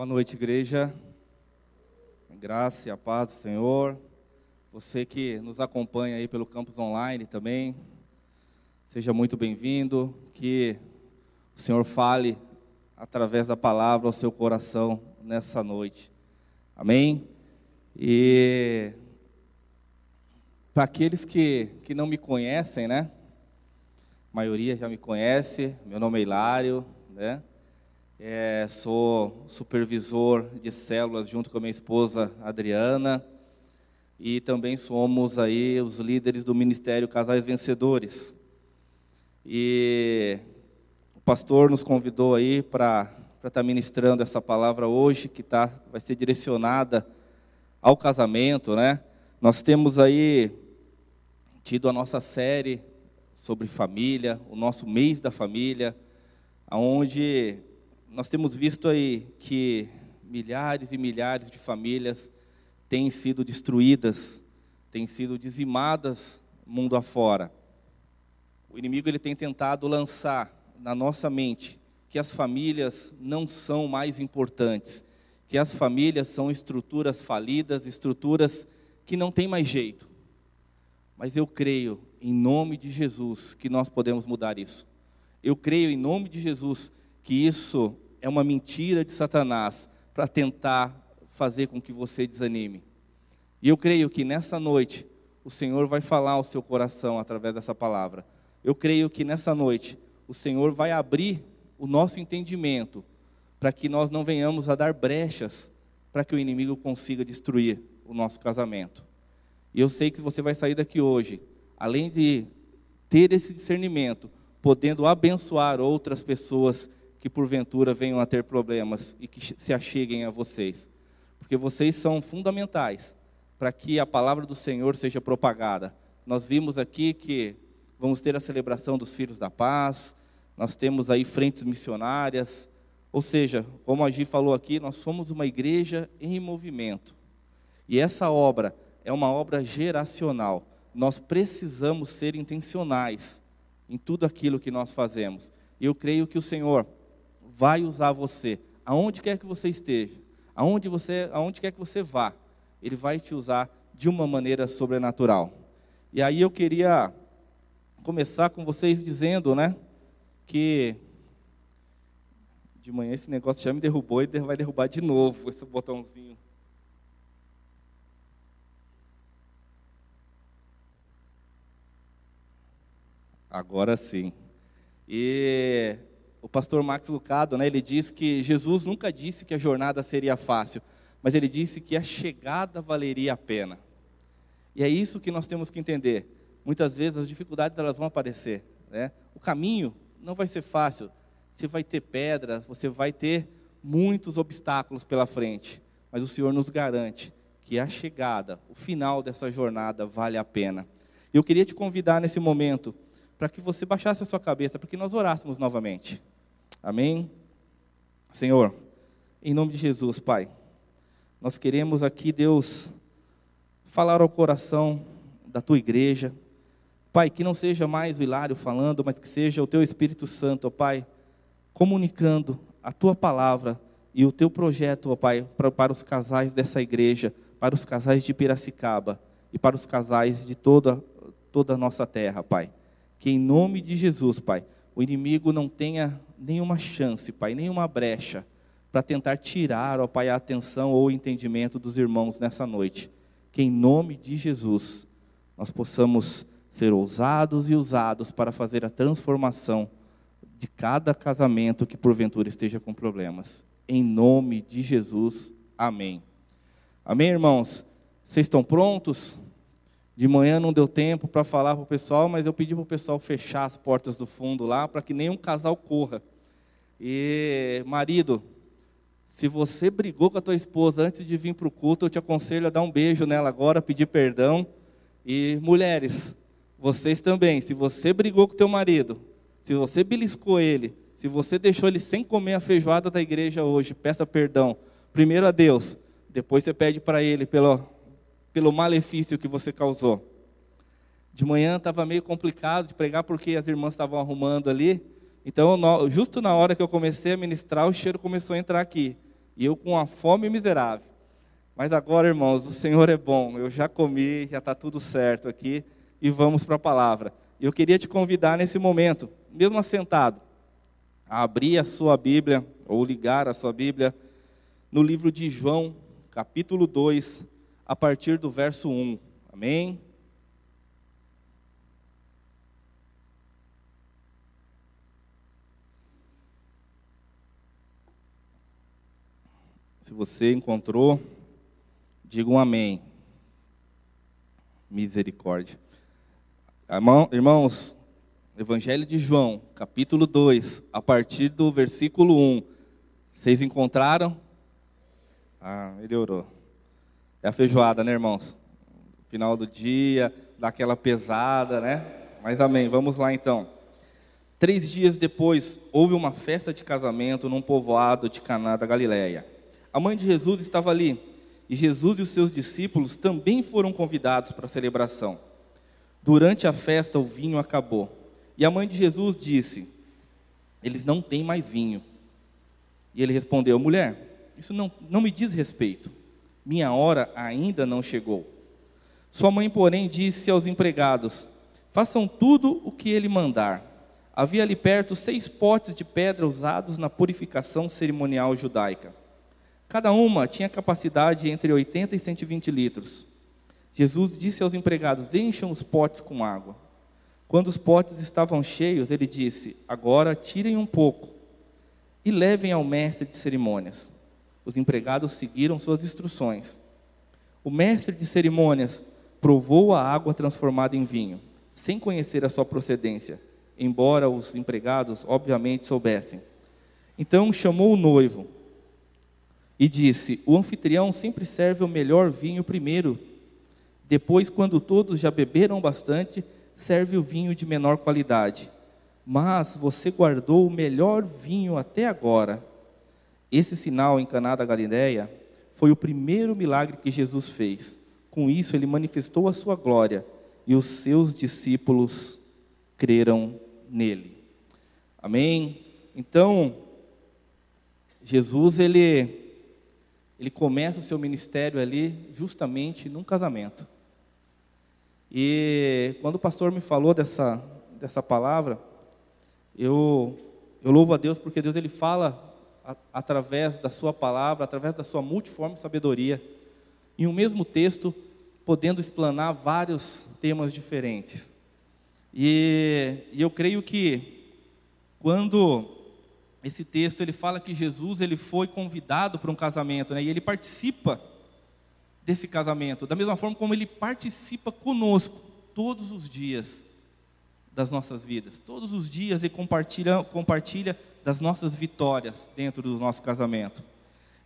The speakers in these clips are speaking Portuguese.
Boa noite, igreja. Graça e a paz do Senhor. Você que nos acompanha aí pelo campus online também, seja muito bem-vindo. Que o Senhor fale através da palavra ao seu coração nessa noite. Amém? E para aqueles que, que não me conhecem, né? A maioria já me conhece, meu nome é Hilário, né? É, sou supervisor de células junto com a minha esposa Adriana e também somos aí os líderes do Ministério Casais Vencedores. E o pastor nos convidou aí para estar tá ministrando essa palavra hoje, que tá, vai ser direcionada ao casamento, né? Nós temos aí tido a nossa série sobre família, o nosso mês da família, aonde nós temos visto aí que milhares e milhares de famílias têm sido destruídas, têm sido dizimadas mundo afora. O inimigo ele tem tentado lançar na nossa mente que as famílias não são mais importantes, que as famílias são estruturas falidas, estruturas que não têm mais jeito. Mas eu creio, em nome de Jesus, que nós podemos mudar isso. Eu creio, em nome de Jesus, que isso é uma mentira de Satanás para tentar fazer com que você desanime. E eu creio que nessa noite o Senhor vai falar ao seu coração através dessa palavra. Eu creio que nessa noite o Senhor vai abrir o nosso entendimento para que nós não venhamos a dar brechas para que o inimigo consiga destruir o nosso casamento. E eu sei que você vai sair daqui hoje, além de ter esse discernimento, podendo abençoar outras pessoas que porventura venham a ter problemas e que se acheguem a vocês. Porque vocês são fundamentais para que a palavra do Senhor seja propagada. Nós vimos aqui que vamos ter a celebração dos Filhos da Paz, nós temos aí frentes missionárias, ou seja, como a Gi falou aqui, nós somos uma igreja em movimento. E essa obra é uma obra geracional. Nós precisamos ser intencionais em tudo aquilo que nós fazemos. Eu creio que o Senhor vai usar você, aonde quer que você esteja, aonde, você, aonde quer que você vá, Ele vai te usar de uma maneira sobrenatural. E aí eu queria começar com vocês dizendo, né, que de manhã esse negócio já me derrubou e vai derrubar de novo esse botãozinho. Agora sim. E o pastor Max Lucado, né, ele diz que Jesus nunca disse que a jornada seria fácil, mas ele disse que a chegada valeria a pena. E é isso que nós temos que entender. Muitas vezes as dificuldades elas vão aparecer, né? O caminho não vai ser fácil. Você vai ter pedras, você vai ter muitos obstáculos pela frente, mas o Senhor nos garante que a chegada, o final dessa jornada vale a pena. Eu queria te convidar nesse momento para que você baixasse a sua cabeça, para que nós orássemos novamente. Amém? Senhor, em nome de Jesus, Pai, nós queremos aqui, Deus, falar ao coração da tua igreja. Pai, que não seja mais o Hilário falando, mas que seja o teu Espírito Santo, ó Pai, comunicando a tua palavra e o teu projeto, ó Pai, para, para os casais dessa igreja, para os casais de Piracicaba e para os casais de toda, toda a nossa terra, Pai que em nome de Jesus, Pai, o inimigo não tenha nenhuma chance, Pai, nenhuma brecha para tentar tirar, ó Pai, a atenção ou o entendimento dos irmãos nessa noite. Que em nome de Jesus nós possamos ser ousados e usados para fazer a transformação de cada casamento que porventura esteja com problemas. Em nome de Jesus, amém. Amém, irmãos? Vocês estão prontos? De manhã não deu tempo para falar para o pessoal, mas eu pedi para o pessoal fechar as portas do fundo lá, para que nenhum casal corra. E, marido, se você brigou com a tua esposa antes de vir para o culto, eu te aconselho a dar um beijo nela agora, pedir perdão. E, mulheres, vocês também, se você brigou com teu marido, se você beliscou ele, se você deixou ele sem comer a feijoada da igreja hoje, peça perdão. Primeiro a Deus, depois você pede para ele pelo pelo malefício que você causou. De manhã estava meio complicado de pregar porque as irmãs estavam arrumando ali. Então, justo na hora que eu comecei a ministrar, o cheiro começou a entrar aqui. e eu com uma fome miserável. Mas agora, irmãos, o Senhor é bom. Eu já comi, já está tudo certo aqui e vamos para a palavra. Eu queria te convidar nesse momento, mesmo assentado, a abrir a sua Bíblia ou ligar a sua Bíblia no livro de João, capítulo 2, a partir do verso 1. Amém? Se você encontrou, diga um amém. Misericórdia. Irmãos, Evangelho de João, capítulo 2, a partir do versículo 1. Vocês encontraram? Ah, melhorou. É a feijoada, né, irmãos? Final do dia, dá aquela pesada, né? Mas amém, vamos lá então. Três dias depois, houve uma festa de casamento num povoado de Caná da Galileia. A mãe de Jesus estava ali, e Jesus e os seus discípulos também foram convidados para a celebração. Durante a festa, o vinho acabou. E a mãe de Jesus disse: Eles não têm mais vinho. E ele respondeu: Mulher, isso não, não me diz respeito. Minha hora ainda não chegou. Sua mãe, porém, disse aos empregados: Façam tudo o que ele mandar. Havia ali perto seis potes de pedra usados na purificação cerimonial judaica. Cada uma tinha capacidade entre 80 e 120 litros. Jesus disse aos empregados: Encham os potes com água. Quando os potes estavam cheios, ele disse: Agora tirem um pouco e levem ao mestre de cerimônias. Os empregados seguiram suas instruções. O mestre de cerimônias provou a água transformada em vinho, sem conhecer a sua procedência, embora os empregados obviamente soubessem. Então chamou o noivo e disse: O anfitrião sempre serve o melhor vinho primeiro. Depois, quando todos já beberam bastante, serve o vinho de menor qualidade. Mas você guardou o melhor vinho até agora. Esse sinal em Caná da Galileia foi o primeiro milagre que Jesus fez. Com isso, ele manifestou a sua glória e os seus discípulos creram nele. Amém? Então, Jesus, ele ele começa o seu ministério ali justamente num casamento. E quando o pastor me falou dessa, dessa palavra, eu, eu louvo a Deus porque Deus ele fala através da sua palavra, através da sua multiforme sabedoria, em um mesmo texto, podendo explanar vários temas diferentes. E, e eu creio que quando esse texto ele fala que Jesus ele foi convidado para um casamento, né? E ele participa desse casamento, da mesma forma como ele participa conosco todos os dias das nossas vidas, todos os dias ele compartilha compartilha das nossas vitórias dentro do nosso casamento.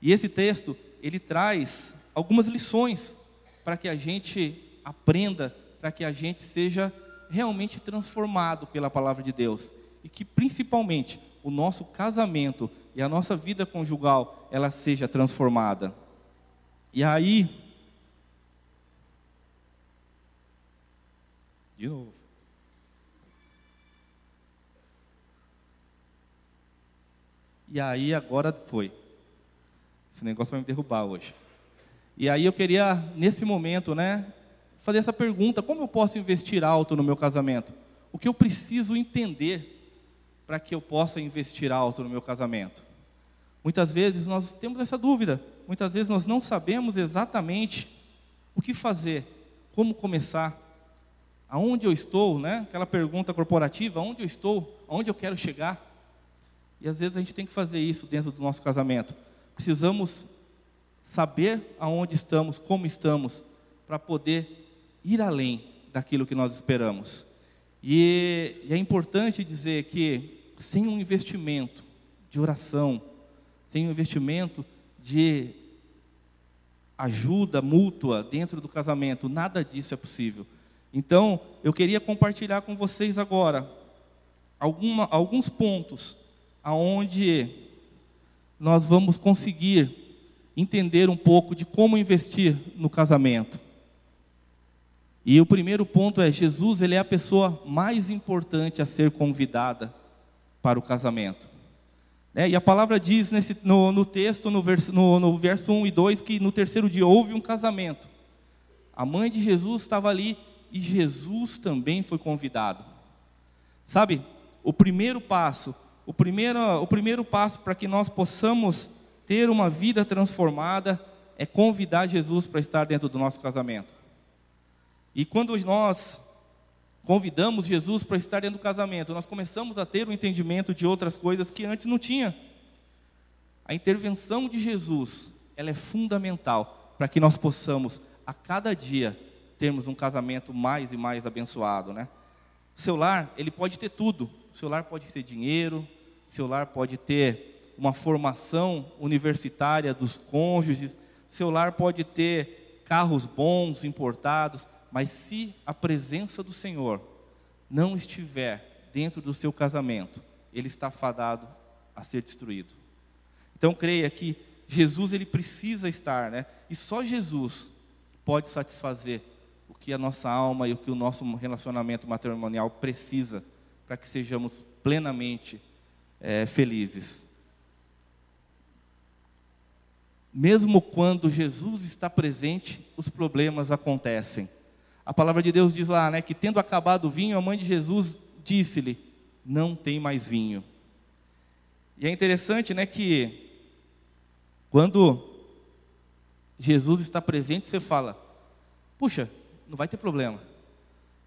E esse texto ele traz algumas lições para que a gente aprenda, para que a gente seja realmente transformado pela palavra de Deus e que principalmente o nosso casamento e a nossa vida conjugal ela seja transformada. E aí, de novo. E aí agora foi. Esse negócio vai me derrubar hoje. E aí eu queria nesse momento, né, fazer essa pergunta: como eu posso investir alto no meu casamento? O que eu preciso entender para que eu possa investir alto no meu casamento? Muitas vezes nós temos essa dúvida, muitas vezes nós não sabemos exatamente o que fazer, como começar, aonde eu estou, né? Aquela pergunta corporativa, aonde eu estou, aonde eu quero chegar. E às vezes a gente tem que fazer isso dentro do nosso casamento. Precisamos saber aonde estamos, como estamos, para poder ir além daquilo que nós esperamos. E, e é importante dizer que sem um investimento de oração, sem um investimento de ajuda mútua dentro do casamento, nada disso é possível. Então, eu queria compartilhar com vocês agora alguma, alguns pontos aonde nós vamos conseguir entender um pouco de como investir no casamento. E o primeiro ponto é Jesus, ele é a pessoa mais importante a ser convidada para o casamento. É, e a palavra diz nesse, no, no texto, no verso, no, no verso 1 e 2, que no terceiro dia houve um casamento. A mãe de Jesus estava ali e Jesus também foi convidado. Sabe, o primeiro passo, o primeiro, o primeiro passo para que nós possamos ter uma vida transformada é convidar Jesus para estar dentro do nosso casamento. E quando nós convidamos Jesus para estar dentro do casamento, nós começamos a ter um entendimento de outras coisas que antes não tinha. A intervenção de Jesus, ela é fundamental para que nós possamos a cada dia termos um casamento mais e mais abençoado, né? O seu lar, ele pode ter tudo. Seu lar pode ter dinheiro, seu lar pode ter uma formação universitária dos cônjuges, seu lar pode ter carros bons importados, mas se a presença do Senhor não estiver dentro do seu casamento, ele está fadado a ser destruído. Então creia que Jesus ele precisa estar, né? E só Jesus pode satisfazer o que a nossa alma e o que o nosso relacionamento matrimonial precisa para que sejamos plenamente é, felizes. Mesmo quando Jesus está presente, os problemas acontecem. A palavra de Deus diz lá, né, que tendo acabado o vinho, a mãe de Jesus disse-lhe: "Não tem mais vinho". E é interessante, né, que quando Jesus está presente, você fala: "Puxa, não vai ter problema".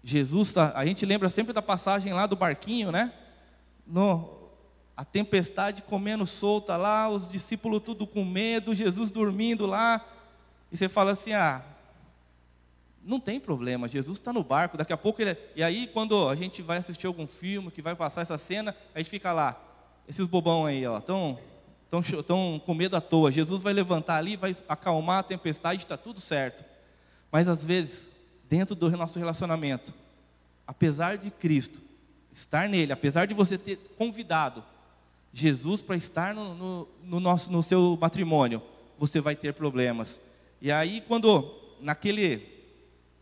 Jesus está, a gente lembra sempre da passagem lá do barquinho, né? No a tempestade comendo solta lá, os discípulos tudo com medo, Jesus dormindo lá, e você fala assim: "Ah, não tem problema, Jesus está no barco, daqui a pouco ele. E aí, quando a gente vai assistir algum filme que vai passar essa cena, a gente fica lá, esses bobão aí, ó, estão tão, tão com medo à toa. Jesus vai levantar ali, vai acalmar a tempestade, está tudo certo. Mas às vezes, dentro do nosso relacionamento, apesar de Cristo estar nele, apesar de você ter convidado Jesus para estar no, no, no, nosso, no seu matrimônio, você vai ter problemas. E aí, quando naquele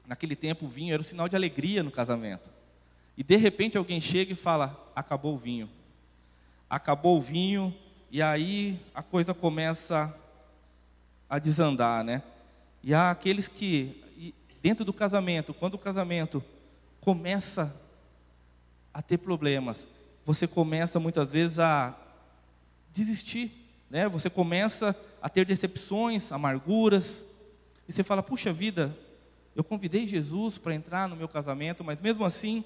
naquele tempo o vinho era o sinal de alegria no casamento. E de repente alguém chega e fala: acabou o vinho. Acabou o vinho, e aí a coisa começa a desandar, né? E há aqueles que, dentro do casamento, quando o casamento começa a ter problemas, você começa muitas vezes a desistir, né? Você começa a ter decepções, amarguras, e você fala: puxa vida, eu convidei Jesus para entrar no meu casamento, mas mesmo assim,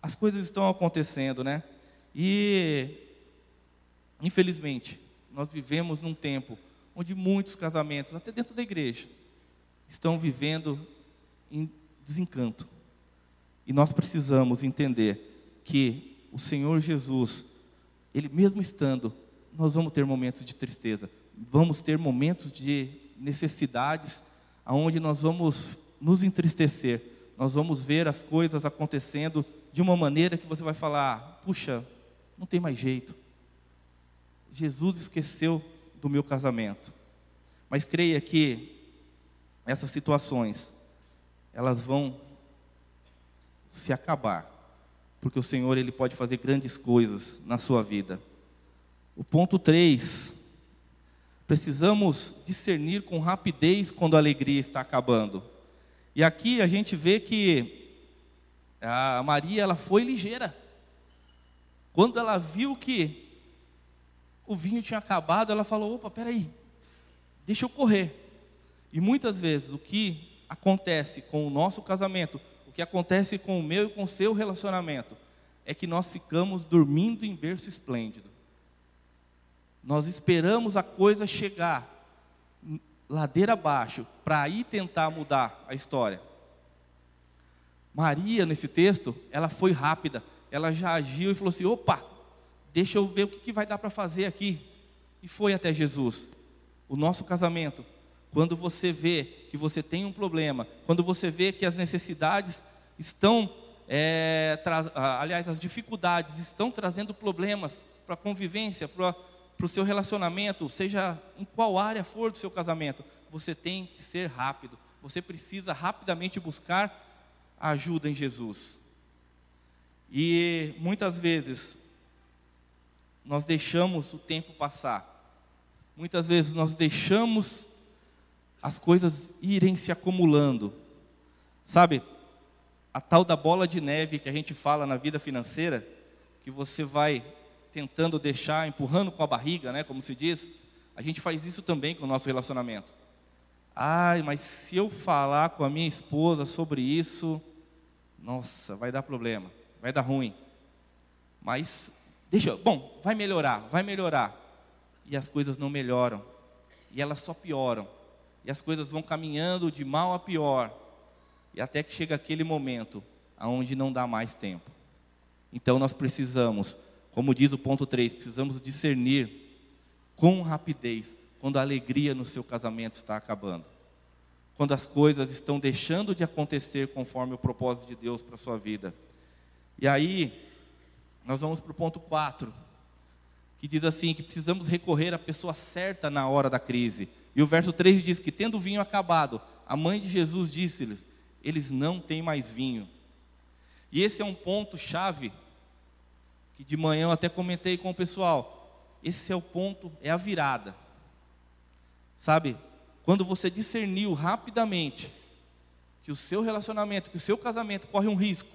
as coisas estão acontecendo, né? E, infelizmente, nós vivemos num tempo onde muitos casamentos, até dentro da igreja, estão vivendo em desencanto. E nós precisamos entender que o Senhor Jesus, Ele mesmo estando, nós vamos ter momentos de tristeza, vamos ter momentos de necessidades, aonde nós vamos nos entristecer, nós vamos ver as coisas acontecendo de uma maneira que você vai falar: puxa, não tem mais jeito. Jesus esqueceu do meu casamento. Mas creia que essas situações, elas vão se acabar, porque o Senhor ele pode fazer grandes coisas na sua vida. O ponto 3, precisamos discernir com rapidez quando a alegria está acabando. E aqui a gente vê que a Maria ela foi ligeira. Quando ela viu que o vinho tinha acabado, ela falou: opa, peraí, deixa eu correr. E muitas vezes o que acontece com o nosso casamento, o que acontece com o meu e com o seu relacionamento, é que nós ficamos dormindo em berço esplêndido. Nós esperamos a coisa chegar ladeira abaixo para aí tentar mudar a história. Maria, nesse texto, ela foi rápida, ela já agiu e falou assim: opa, deixa eu ver o que, que vai dar para fazer aqui. E foi até Jesus. O nosso casamento, quando você vê que você tem um problema, quando você vê que as necessidades estão, é, aliás, as dificuldades estão trazendo problemas para a convivência, para o seu relacionamento, seja em qual área for do seu casamento, você tem que ser rápido. Você precisa rapidamente buscar ajuda em Jesus. E muitas vezes nós deixamos o tempo passar. Muitas vezes nós deixamos as coisas irem se acumulando. Sabe, a tal da bola de neve que a gente fala na vida financeira, que você vai tentando deixar, empurrando com a barriga, né, como se diz, a gente faz isso também com o nosso relacionamento. Ai, mas se eu falar com a minha esposa sobre isso, nossa, vai dar problema, vai dar ruim. Mas deixa, bom, vai melhorar, vai melhorar. E as coisas não melhoram. E elas só pioram. E as coisas vão caminhando de mal a pior. E até que chega aquele momento aonde não dá mais tempo. Então nós precisamos, como diz o ponto 3, precisamos discernir com rapidez quando a alegria no seu casamento está acabando. Quando as coisas estão deixando de acontecer conforme o propósito de Deus para a sua vida. E aí, nós vamos para o ponto 4, que diz assim: que precisamos recorrer à pessoa certa na hora da crise. E o verso 3 diz que, tendo o vinho acabado, a mãe de Jesus disse-lhes: eles não têm mais vinho. E esse é um ponto chave que de manhã eu até comentei com o pessoal. Esse é o ponto, é a virada. Sabe? Quando você discerniu rapidamente que o seu relacionamento, que o seu casamento corre um risco,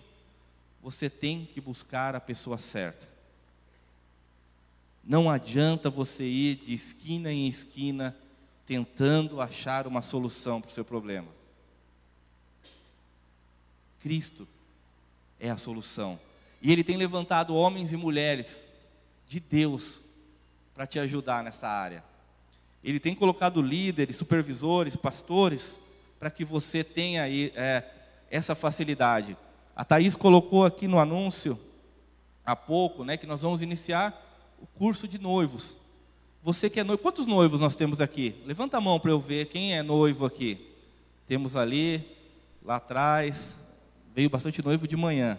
você tem que buscar a pessoa certa. Não adianta você ir de esquina em esquina tentando achar uma solução para o seu problema. Cristo é a solução. E Ele tem levantado homens e mulheres de Deus para te ajudar nessa área. Ele tem colocado líderes, supervisores, pastores, para que você tenha é, essa facilidade. A Thaís colocou aqui no anúncio, há pouco, né, que nós vamos iniciar o curso de noivos. Você que é noivo, quantos noivos nós temos aqui? Levanta a mão para eu ver quem é noivo aqui. Temos ali, lá atrás, veio bastante noivo de manhã.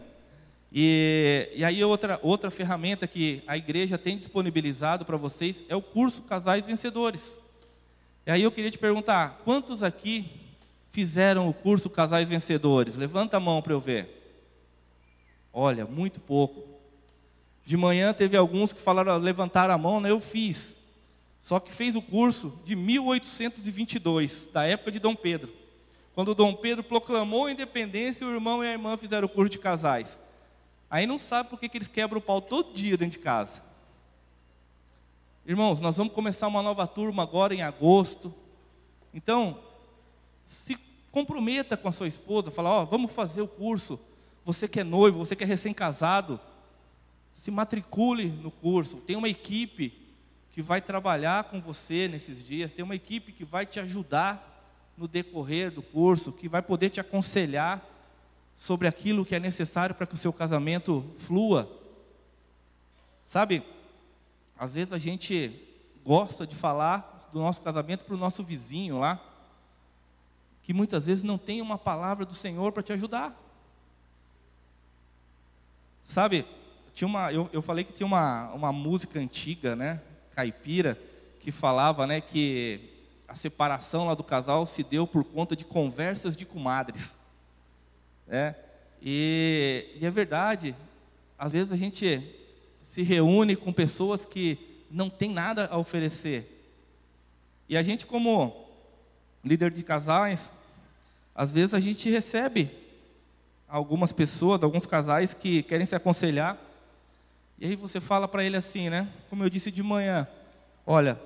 E, e aí outra, outra ferramenta que a igreja tem disponibilizado para vocês é o curso Casais Vencedores. E aí eu queria te perguntar, quantos aqui fizeram o curso Casais Vencedores? Levanta a mão para eu ver. Olha, muito pouco. De manhã teve alguns que falaram, levantaram a mão, né? Eu fiz. Só que fez o curso de 1822, da época de Dom Pedro. Quando Dom Pedro proclamou a independência, o irmão e a irmã fizeram o curso de casais. Aí não sabe por que, que eles quebram o pau todo dia dentro de casa. Irmãos, nós vamos começar uma nova turma agora em agosto. Então, se comprometa com a sua esposa, fala, ó, oh, vamos fazer o curso. Você que é noivo, você que é recém-casado, se matricule no curso. Tem uma equipe que vai trabalhar com você nesses dias, tem uma equipe que vai te ajudar no decorrer do curso, que vai poder te aconselhar sobre aquilo que é necessário para que o seu casamento flua. Sabe, às vezes a gente gosta de falar do nosso casamento para o nosso vizinho lá, que muitas vezes não tem uma palavra do Senhor para te ajudar. Sabe, tinha uma, eu, eu falei que tinha uma, uma música antiga, né, caipira, que falava, né, que a separação lá do casal se deu por conta de conversas de comadres, né? E, e é verdade. Às vezes a gente se reúne com pessoas que não tem nada a oferecer. E a gente como líder de casais, às vezes a gente recebe algumas pessoas, alguns casais que querem se aconselhar. E aí você fala para ele assim, né? Como eu disse de manhã, olha,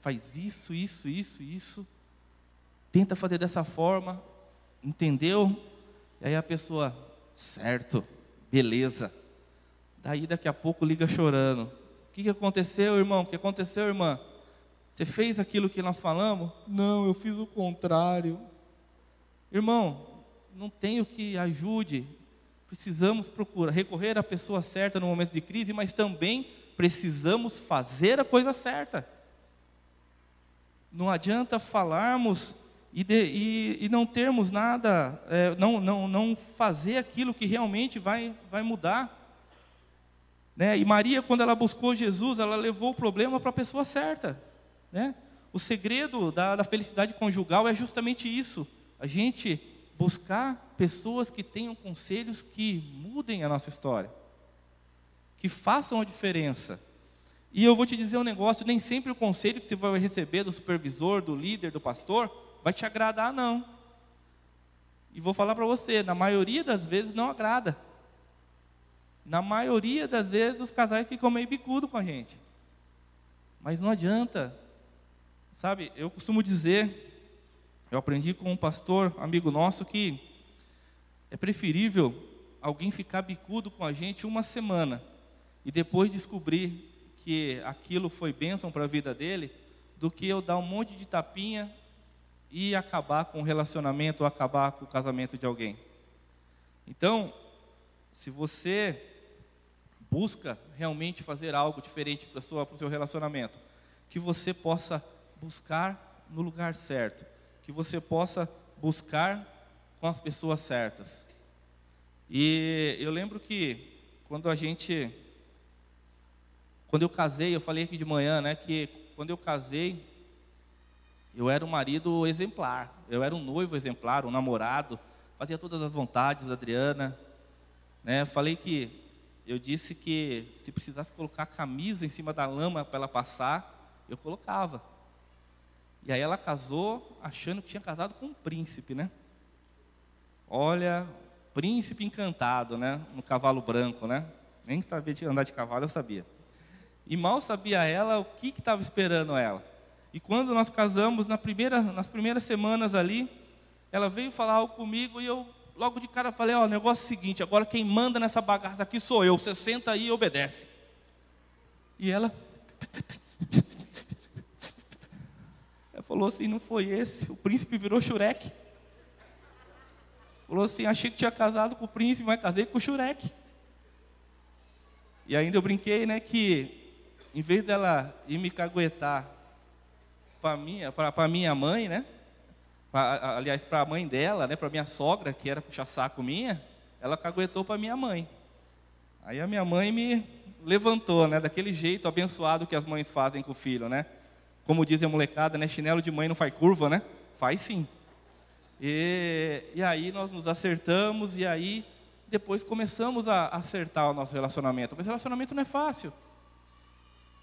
faz isso, isso, isso, isso. Tenta fazer dessa forma, entendeu? E aí a pessoa, certo, beleza. Daí daqui a pouco liga chorando. O que, aconteceu, irmão? O que aconteceu, irmã? Você fez aquilo que nós falamos? Não, eu fiz o contrário. Irmão, não tenho que ajude. Precisamos procurar, recorrer à pessoa certa no momento de crise, mas também precisamos fazer a coisa certa. Não adianta falarmos e, de, e, e não termos nada, é, não, não, não fazer aquilo que realmente vai, vai mudar. Né? E Maria, quando ela buscou Jesus, ela levou o problema para a pessoa certa. Né? O segredo da, da felicidade conjugal é justamente isso. A gente buscar pessoas que tenham conselhos que mudem a nossa história, que façam a diferença. E eu vou te dizer um negócio: nem sempre o conselho que você vai receber do supervisor, do líder, do pastor, vai te agradar, não. E vou falar para você: na maioria das vezes não agrada. Na maioria das vezes os casais ficam meio bicudo com a gente. Mas não adianta. Sabe, eu costumo dizer, eu aprendi com um pastor, amigo nosso, que é preferível alguém ficar bicudo com a gente uma semana e depois descobrir que aquilo foi bênção para a vida dele, do que eu dar um monte de tapinha e acabar com o relacionamento ou acabar com o casamento de alguém. Então, se você busca realmente fazer algo diferente para o seu relacionamento, que você possa buscar no lugar certo, que você possa buscar com as pessoas certas. E eu lembro que quando a gente quando eu casei, eu falei aqui de manhã, né, que quando eu casei, eu era um marido exemplar, eu era um noivo exemplar, um namorado, fazia todas as vontades da Adriana, né? Falei que eu disse que se precisasse colocar a camisa em cima da lama para ela passar, eu colocava. E aí ela casou achando que tinha casado com um príncipe, né? Olha, príncipe encantado, né? No cavalo branco, né? Nem sabia de andar de cavalo, eu sabia. E mal sabia ela o que estava esperando ela. E quando nós casamos, na primeira, nas primeiras semanas ali, ela veio falar algo comigo e eu logo de cara falei, ó, oh, negócio é o seguinte, agora quem manda nessa bagaça aqui sou eu, você senta aí e obedece. E ela, ela falou assim, não foi esse, o príncipe virou xureque. Falou assim, achei que tinha casado com o príncipe, mas casei com o xureque. E ainda eu brinquei, né, que em vez dela ir me caguetar para minha, para minha mãe, né? Pra, aliás, para a mãe dela, né? Para minha sogra, que era puxa saco minha, ela caguetou para minha mãe. Aí a minha mãe me levantou, né? Daquele jeito abençoado que as mães fazem com o filho, né? Como dizem a molecada, né? Chinelo de mãe não faz curva, né? Faz sim. E, e aí nós nos acertamos e aí depois começamos a acertar o nosso relacionamento. Mas relacionamento não é fácil.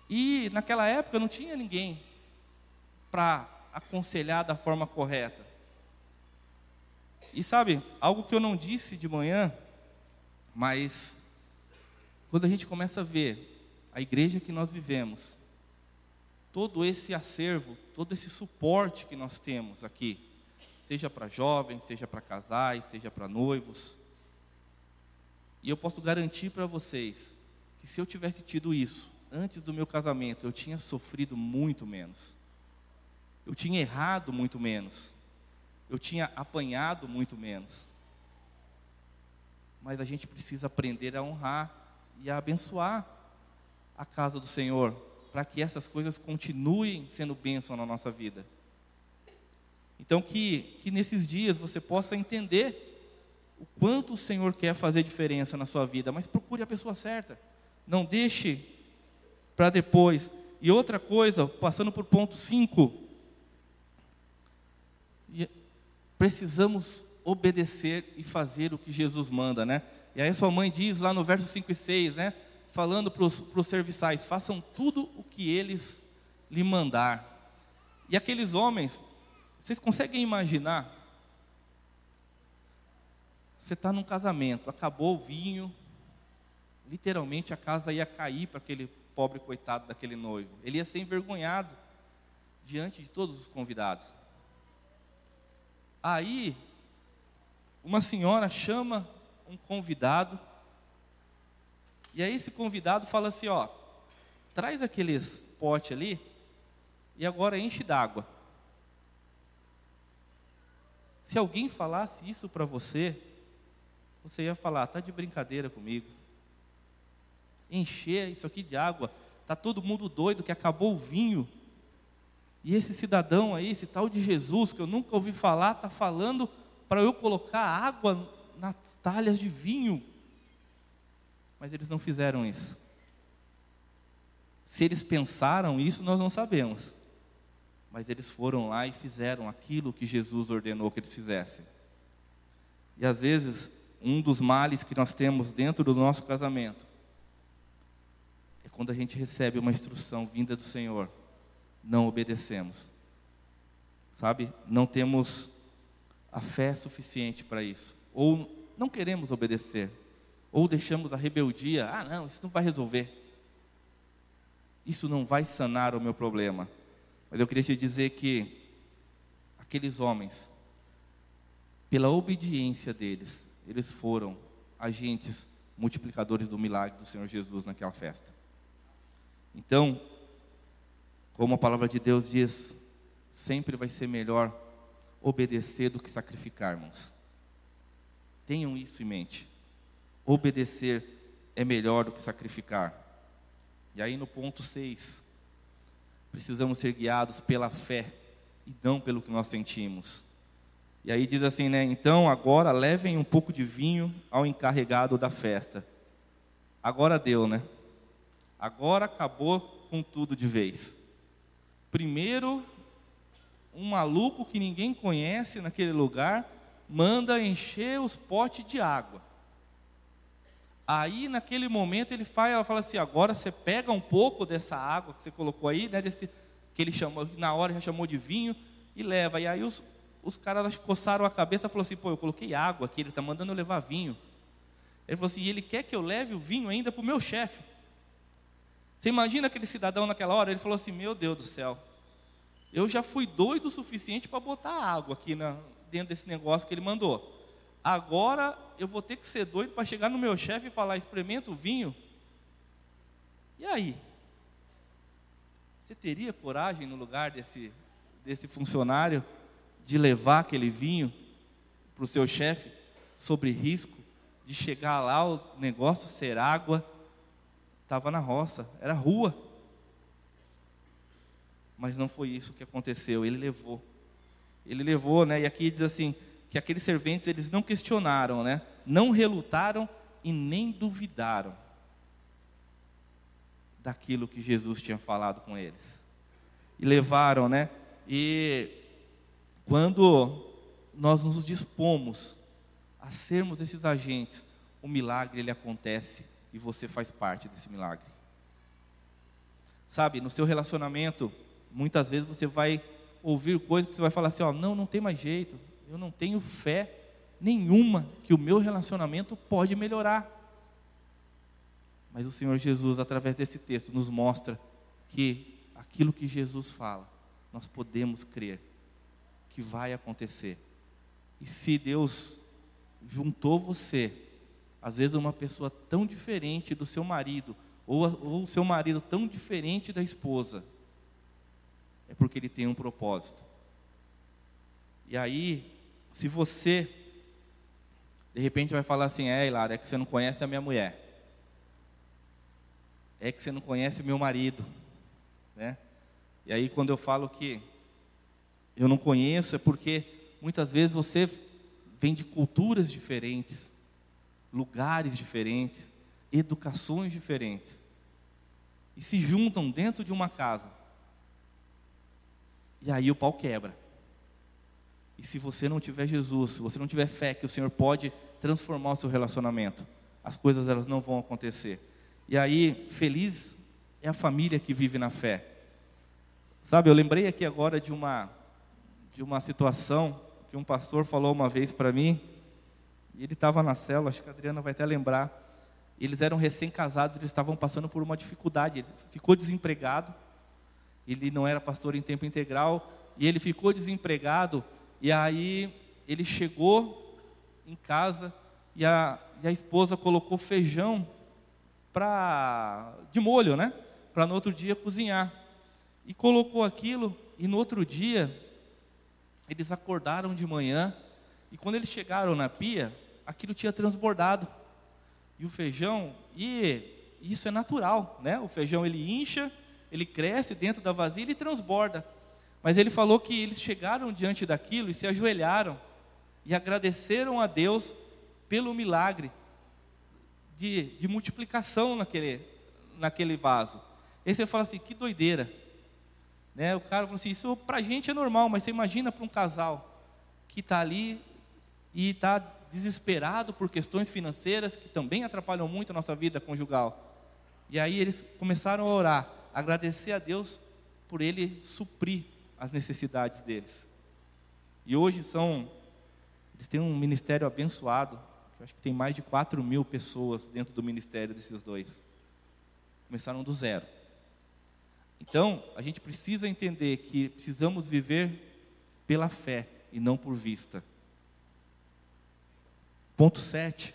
E naquela época não tinha ninguém para aconselhar da forma correta. E sabe, algo que eu não disse de manhã, mas quando a gente começa a ver a igreja que nós vivemos, todo esse acervo, todo esse suporte que nós temos aqui, seja para jovens, seja para casais, seja para noivos, e eu posso garantir para vocês que se eu tivesse tido isso, antes do meu casamento, eu tinha sofrido muito menos. Eu tinha errado muito menos. Eu tinha apanhado muito menos. Mas a gente precisa aprender a honrar e a abençoar a casa do Senhor, para que essas coisas continuem sendo bênção na nossa vida. Então, que, que nesses dias você possa entender o quanto o Senhor quer fazer diferença na sua vida, mas procure a pessoa certa. Não deixe para depois. E outra coisa, passando por ponto 5, precisamos obedecer e fazer o que Jesus manda, né? E aí sua mãe diz lá no verso 5 e 6, né? Falando para os serviçais, façam tudo o que eles lhe mandar. E aqueles homens, vocês conseguem imaginar? Você está num casamento, acabou o vinho, literalmente a casa ia cair para aquele pobre coitado daquele noivo. Ele ia ser envergonhado diante de todos os convidados. Aí, uma senhora chama um convidado, e aí esse convidado fala assim: ó, traz aqueles pote ali e agora enche d'água. Se alguém falasse isso para você, você ia falar: tá de brincadeira comigo encher isso aqui de água. Está todo mundo doido que acabou o vinho. E esse cidadão aí, esse tal de Jesus, que eu nunca ouvi falar, está falando para eu colocar água nas talhas de vinho. Mas eles não fizeram isso. Se eles pensaram isso, nós não sabemos. Mas eles foram lá e fizeram aquilo que Jesus ordenou que eles fizessem. E às vezes, um dos males que nós temos dentro do nosso casamento quando a gente recebe uma instrução vinda do Senhor, não obedecemos. Sabe? Não temos a fé suficiente para isso. Ou não queremos obedecer. Ou deixamos a rebeldia. Ah, não, isso não vai resolver. Isso não vai sanar o meu problema. Mas eu queria te dizer que aqueles homens, pela obediência deles, eles foram agentes multiplicadores do milagre do Senhor Jesus naquela festa. Então, como a palavra de Deus diz, sempre vai ser melhor obedecer do que sacrificar, irmãos. Tenham isso em mente. Obedecer é melhor do que sacrificar. E aí no ponto 6, precisamos ser guiados pela fé e não pelo que nós sentimos. E aí diz assim, né? Então agora levem um pouco de vinho ao encarregado da festa. Agora deu, né? Agora acabou com tudo de vez. Primeiro, um maluco que ninguém conhece naquele lugar manda encher os potes de água. Aí, naquele momento, ele fala, ela fala assim: agora você pega um pouco dessa água que você colocou aí, né, desse, que ele chamou, na hora já chamou de vinho, e leva. E aí os, os caras coçaram a cabeça e falaram assim: pô, eu coloquei água aqui, ele está mandando eu levar vinho. Ele falou assim: e ele quer que eu leve o vinho ainda para o meu chefe. Você imagina aquele cidadão naquela hora? Ele falou assim: Meu Deus do céu, eu já fui doido o suficiente para botar água aqui na, dentro desse negócio que ele mandou. Agora eu vou ter que ser doido para chegar no meu chefe e falar: experimenta o vinho. E aí? Você teria coragem no lugar desse, desse funcionário de levar aquele vinho para o seu chefe sobre risco de chegar lá, o negócio ser água? Estava na roça, era rua. Mas não foi isso que aconteceu, ele levou. Ele levou, né? E aqui diz assim, que aqueles serventes eles não questionaram, né? Não relutaram e nem duvidaram daquilo que Jesus tinha falado com eles. E levaram, né? E quando nós nos dispomos a sermos esses agentes, o milagre ele acontece e você faz parte desse milagre. Sabe, no seu relacionamento, muitas vezes você vai ouvir coisas que você vai falar assim, ó, não, não tem mais jeito. Eu não tenho fé nenhuma que o meu relacionamento pode melhorar. Mas o Senhor Jesus, através desse texto, nos mostra que aquilo que Jesus fala, nós podemos crer que vai acontecer. E se Deus juntou você às vezes uma pessoa tão diferente do seu marido, ou o seu marido tão diferente da esposa, é porque ele tem um propósito. E aí, se você, de repente vai falar assim, é Hilário, é que você não conhece a minha mulher. É que você não conhece o meu marido. Né? E aí quando eu falo que eu não conheço, é porque muitas vezes você vem de culturas diferentes lugares diferentes, educações diferentes, e se juntam dentro de uma casa. E aí o pau quebra. E se você não tiver Jesus, se você não tiver fé que o Senhor pode transformar o seu relacionamento, as coisas elas não vão acontecer. E aí, feliz é a família que vive na fé. Sabe, eu lembrei aqui agora de uma de uma situação que um pastor falou uma vez para mim, e ele estava na célula, acho que a Adriana vai até lembrar. Eles eram recém-casados, eles estavam passando por uma dificuldade. Ele ficou desempregado, ele não era pastor em tempo integral, e ele ficou desempregado. E aí ele chegou em casa e a, e a esposa colocou feijão pra, de molho, né? Para no outro dia cozinhar. E colocou aquilo, e no outro dia, eles acordaram de manhã, e quando eles chegaram na pia, aquilo tinha transbordado. E o feijão, e isso é natural, né? O feijão ele incha, ele cresce dentro da vasilha e transborda. Mas ele falou que eles chegaram diante daquilo e se ajoelharam e agradeceram a Deus pelo milagre de, de multiplicação naquele, naquele vaso. Aí você fala assim, que doideira. Né? O cara falou assim, isso para a gente é normal, mas você imagina para um casal que está ali e está desesperado por questões financeiras que também atrapalham muito a nossa vida conjugal. E aí eles começaram a orar, agradecer a Deus por ele suprir as necessidades deles. E hoje são, eles têm um ministério abençoado, eu acho que tem mais de 4 mil pessoas dentro do ministério desses dois. Começaram do zero. Então, a gente precisa entender que precisamos viver pela fé e não por vista. Ponto 7.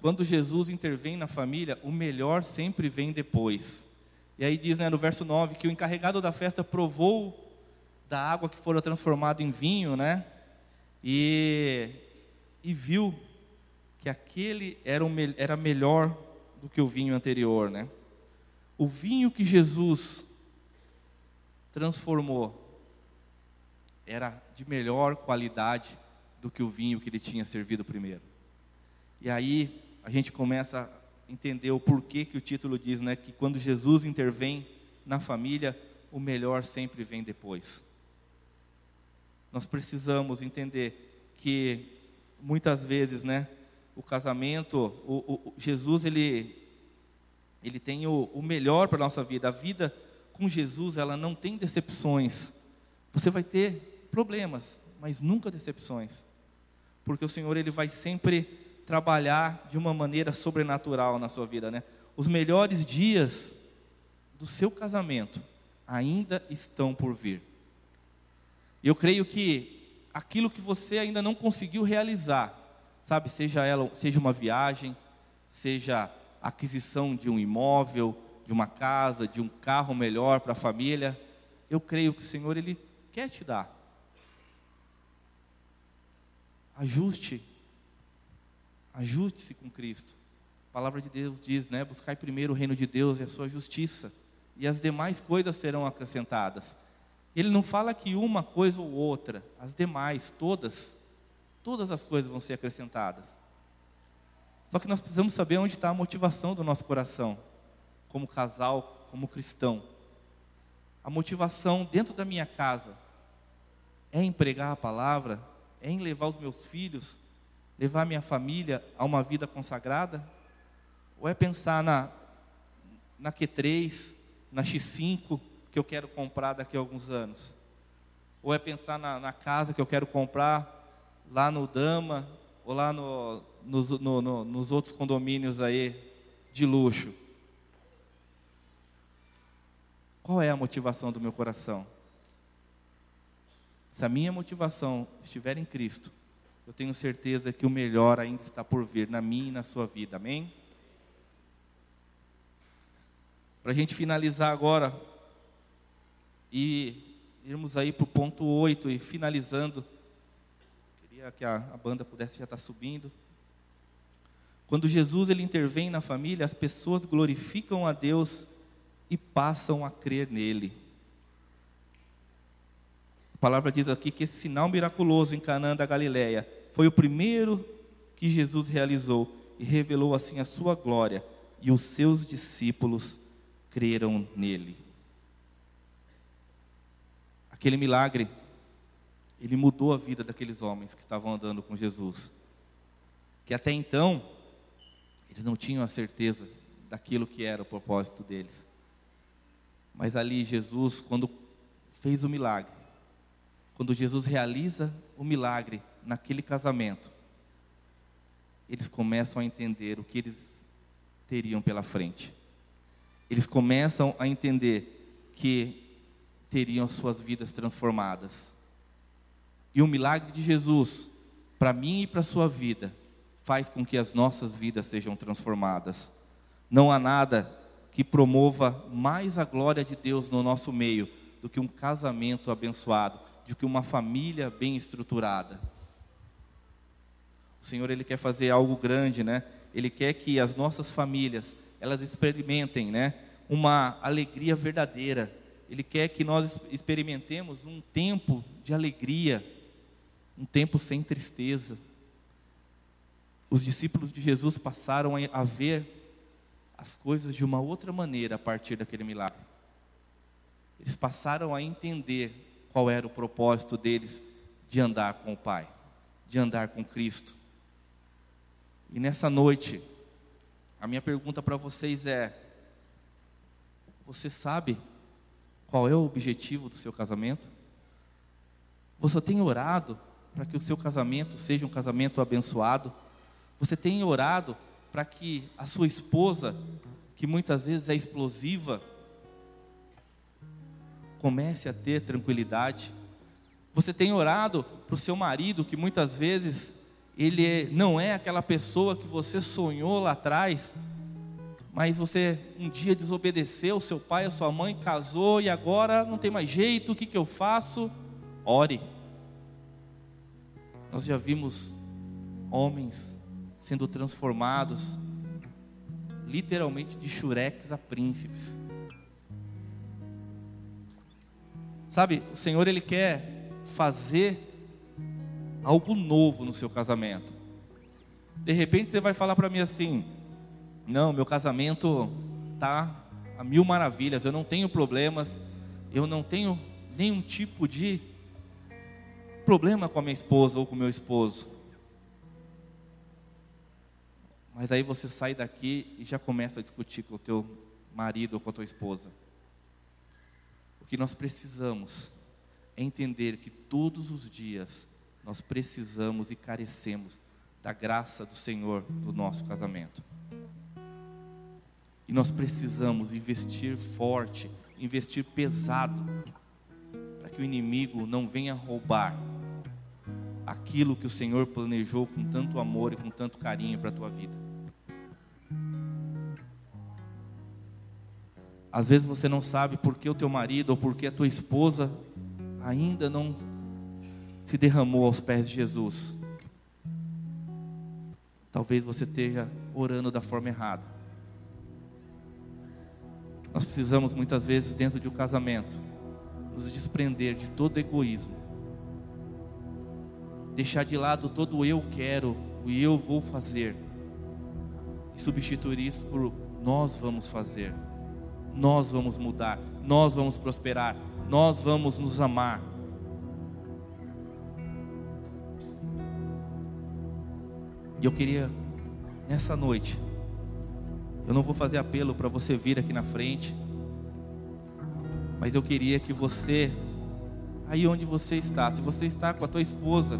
Quando Jesus intervém na família, o melhor sempre vem depois. E aí diz né, no verso 9 que o encarregado da festa provou da água que fora transformada em vinho, né? E, e viu que aquele era, era melhor do que o vinho anterior, né? O vinho que Jesus transformou era de melhor qualidade do que o vinho que ele tinha servido primeiro. E aí a gente começa a entender o porquê que o título diz, né, que quando Jesus intervém na família, o melhor sempre vem depois. Nós precisamos entender que muitas vezes, né, o casamento, o, o Jesus ele ele tem o, o melhor para nossa vida. A vida com Jesus, ela não tem decepções. Você vai ter problemas, mas nunca decepções. Porque o Senhor, Ele vai sempre trabalhar de uma maneira sobrenatural na sua vida, né? Os melhores dias do seu casamento ainda estão por vir. Eu creio que aquilo que você ainda não conseguiu realizar, sabe, seja ela, seja uma viagem, seja aquisição de um imóvel, de uma casa, de um carro melhor para a família, eu creio que o Senhor ele quer te dar. Ajuste. Ajuste-se com Cristo. A palavra de Deus diz, né, buscai primeiro o reino de Deus e a sua justiça, e as demais coisas serão acrescentadas. Ele não fala que uma coisa ou outra, as demais, todas, todas as coisas vão ser acrescentadas. Só que nós precisamos saber onde está a motivação do nosso coração, como casal, como cristão. A motivação dentro da minha casa é em pregar a palavra, é em levar os meus filhos, levar a minha família a uma vida consagrada? Ou é pensar na, na Q3, na X5 que eu quero comprar daqui a alguns anos? Ou é pensar na, na casa que eu quero comprar lá no Dama, ou lá no, nos, no, no, nos outros condomínios aí de luxo? Qual é a motivação do meu coração? Se a minha motivação estiver em Cristo, eu tenho certeza que o melhor ainda está por vir na minha e na sua vida, amém? Para a gente finalizar agora e irmos aí para o ponto 8 e finalizando, queria que a, a banda pudesse já estar subindo. Quando Jesus ele intervém na família, as pessoas glorificam a Deus e passam a crer nele. A palavra diz aqui que esse sinal miraculoso em Canaã da Galileia foi o primeiro que Jesus realizou e revelou assim a sua glória, e os seus discípulos creram nele. Aquele milagre, ele mudou a vida daqueles homens que estavam andando com Jesus, que até então eles não tinham a certeza daquilo que era o propósito deles. Mas ali Jesus, quando fez o milagre, quando Jesus realiza o milagre naquele casamento, eles começam a entender o que eles teriam pela frente. Eles começam a entender que teriam suas vidas transformadas. E o milagre de Jesus, para mim e para a sua vida, faz com que as nossas vidas sejam transformadas. Não há nada que promova mais a glória de Deus no nosso meio do que um casamento abençoado, do que uma família bem estruturada. O Senhor ele quer fazer algo grande, né? Ele quer que as nossas famílias elas experimentem, né, uma alegria verdadeira. Ele quer que nós experimentemos um tempo de alegria, um tempo sem tristeza os discípulos de Jesus passaram a ver as coisas de uma outra maneira a partir daquele milagre. Eles passaram a entender qual era o propósito deles de andar com o Pai, de andar com Cristo. E nessa noite, a minha pergunta para vocês é: Você sabe qual é o objetivo do seu casamento? Você tem orado para que o seu casamento seja um casamento abençoado? Você tem orado para que a sua esposa, que muitas vezes é explosiva, comece a ter tranquilidade? Você tem orado para o seu marido, que muitas vezes ele é, não é aquela pessoa que você sonhou lá atrás, mas você um dia desobedeceu, seu pai, a sua mãe casou e agora não tem mais jeito, o que, que eu faço? Ore. Nós já vimos homens sendo transformados, literalmente de xureques a príncipes. Sabe, o Senhor Ele quer fazer algo novo no seu casamento. De repente você vai falar para mim assim: não, meu casamento tá a mil maravilhas, eu não tenho problemas, eu não tenho nenhum tipo de problema com a minha esposa ou com o meu esposo. Mas aí você sai daqui e já começa a discutir com o teu marido ou com a tua esposa. O que nós precisamos é entender que todos os dias nós precisamos e carecemos da graça do Senhor no nosso casamento. Nós precisamos investir forte, investir pesado, para que o inimigo não venha roubar aquilo que o Senhor planejou com tanto amor e com tanto carinho para a tua vida. Às vezes você não sabe por que o teu marido ou por que a tua esposa ainda não se derramou aos pés de Jesus. Talvez você esteja orando da forma errada. Nós precisamos muitas vezes, dentro de um casamento, nos desprender de todo egoísmo, deixar de lado todo o eu quero, o eu vou fazer, e substituir isso por nós vamos fazer, nós vamos mudar, nós vamos prosperar, nós vamos nos amar. E eu queria, nessa noite, eu não vou fazer apelo para você vir aqui na frente, mas eu queria que você, aí onde você está, se você está com a tua esposa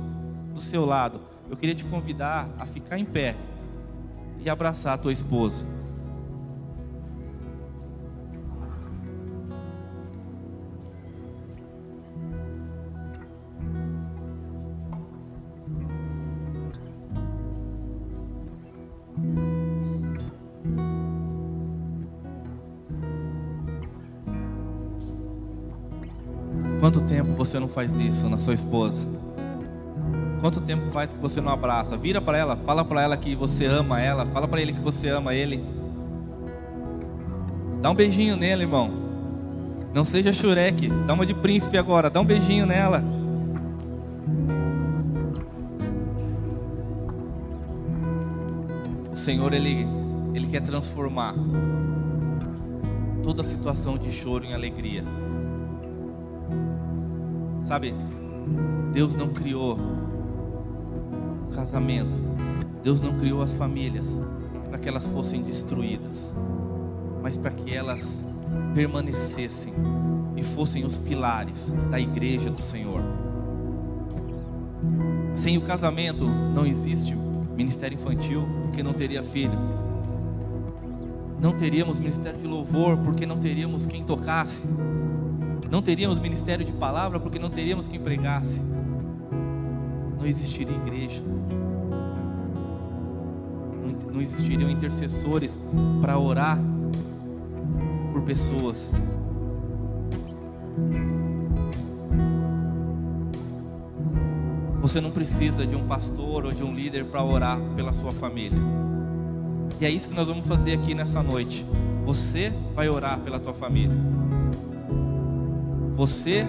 do seu lado, eu queria te convidar a ficar em pé e abraçar a tua esposa. Quanto tempo você não faz isso na sua esposa? Quanto tempo faz que você não abraça? Vira para ela, fala para ela que você ama ela, fala para ele que você ama ele. Dá um beijinho nele, irmão. Não seja xureque, dá uma de príncipe agora, dá um beijinho nela. O Senhor ele ele quer transformar toda a situação de choro em alegria. Sabe? Deus não criou o casamento. Deus não criou as famílias para que elas fossem destruídas, mas para que elas permanecessem e fossem os pilares da igreja do Senhor. Sem o casamento não existe ministério infantil, porque não teria filhos. Não teríamos ministério de louvor, porque não teríamos quem tocasse. Não teríamos ministério de palavra porque não teríamos quem pregasse. Não existiria igreja. Não, existiriam intercessores para orar por pessoas. Você não precisa de um pastor ou de um líder para orar pela sua família. E é isso que nós vamos fazer aqui nessa noite. Você vai orar pela tua família. Você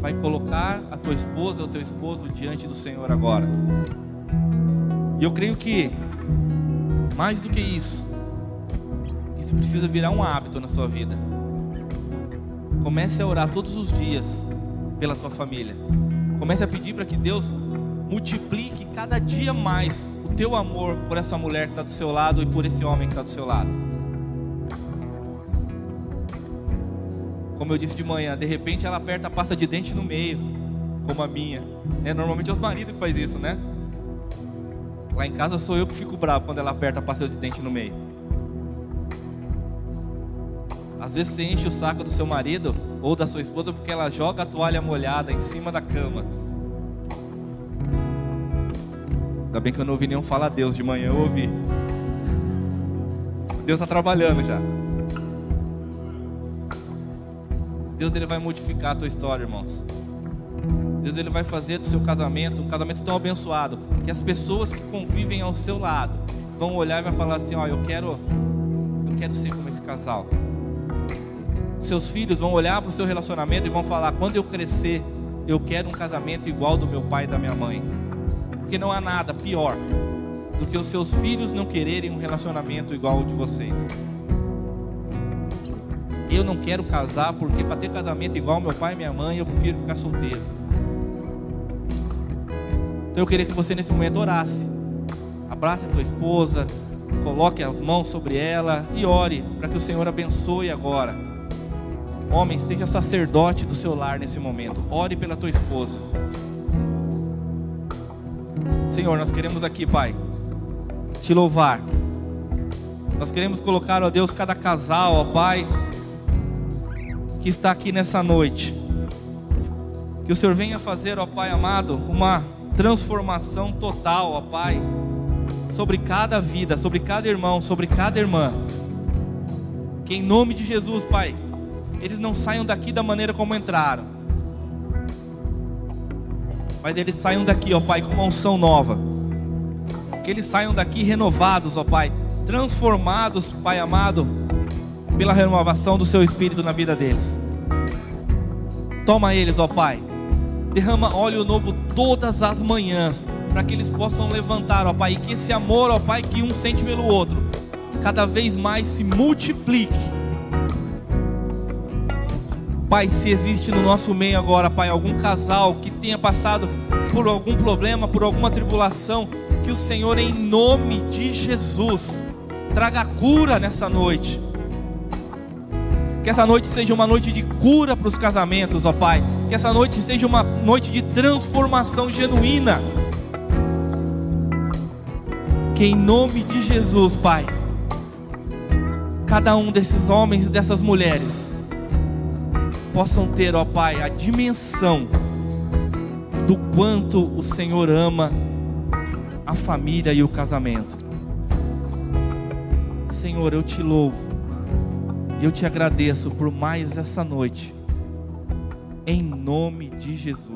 vai colocar a tua esposa ou teu esposo diante do Senhor agora. E eu creio que mais do que isso, isso precisa virar um hábito na sua vida. Comece a orar todos os dias pela tua família. Comece a pedir para que Deus multiplique cada dia mais o teu amor por essa mulher que está do seu lado e por esse homem que está do seu lado. Como eu disse de manhã, de repente ela aperta a pasta de dente no meio, como a minha. É, normalmente é os maridos que faz isso, né? Lá em casa sou eu que fico bravo quando ela aperta a pasta de dente no meio. Às vezes você enche o saco do seu marido ou da sua esposa porque ela joga a toalha molhada em cima da cama. Ainda bem que eu não ouvi nenhum falar Deus de manhã, eu ouvi. Deus está trabalhando já. Deus ele vai modificar a tua história, irmãos. Deus ele vai fazer do seu casamento um casamento tão abençoado que as pessoas que convivem ao seu lado vão olhar e vai falar assim, ó, eu quero eu quero ser como esse casal. Seus filhos vão olhar para o seu relacionamento e vão falar: quando eu crescer, eu quero um casamento igual do meu pai e da minha mãe. Porque não há nada pior do que os seus filhos não quererem um relacionamento igual ao de vocês. Eu não quero casar porque para ter casamento igual meu pai e minha mãe, eu prefiro ficar solteiro. Então eu queria que você nesse momento orasse. Abrace a tua esposa, coloque as mãos sobre ela e ore para que o Senhor abençoe agora Homem, seja sacerdote do seu lar nesse momento. Ore pela tua esposa. Senhor, nós queremos aqui, Pai, te louvar. Nós queremos colocar, ó Deus, cada casal, ó Pai, que está aqui nessa noite. Que o Senhor venha fazer, ó Pai amado, uma transformação total, ó Pai, sobre cada vida, sobre cada irmão, sobre cada irmã. Que em nome de Jesus, Pai, eles não saiam daqui da maneira como entraram. Mas eles saiam daqui, ó Pai, com uma unção nova. Que eles saiam daqui renovados, ó Pai, transformados, Pai amado, pela renovação do Seu Espírito na vida deles. Toma eles, ó Pai. Derrama óleo novo todas as manhãs, para que eles possam levantar, ó Pai, e que esse amor, ó Pai, que um sente pelo outro, cada vez mais se multiplique Pai, se existe no nosso meio agora, Pai, algum casal que tenha passado por algum problema, por alguma tribulação, que o Senhor, em nome de Jesus, traga cura nessa noite. Que essa noite seja uma noite de cura para os casamentos, ó Pai. Que essa noite seja uma noite de transformação genuína. Que em nome de Jesus, Pai, cada um desses homens e dessas mulheres possam ter, ó Pai, a dimensão do quanto o Senhor ama a família e o casamento. Senhor, eu te louvo, eu te agradeço por mais essa noite, em nome de Jesus.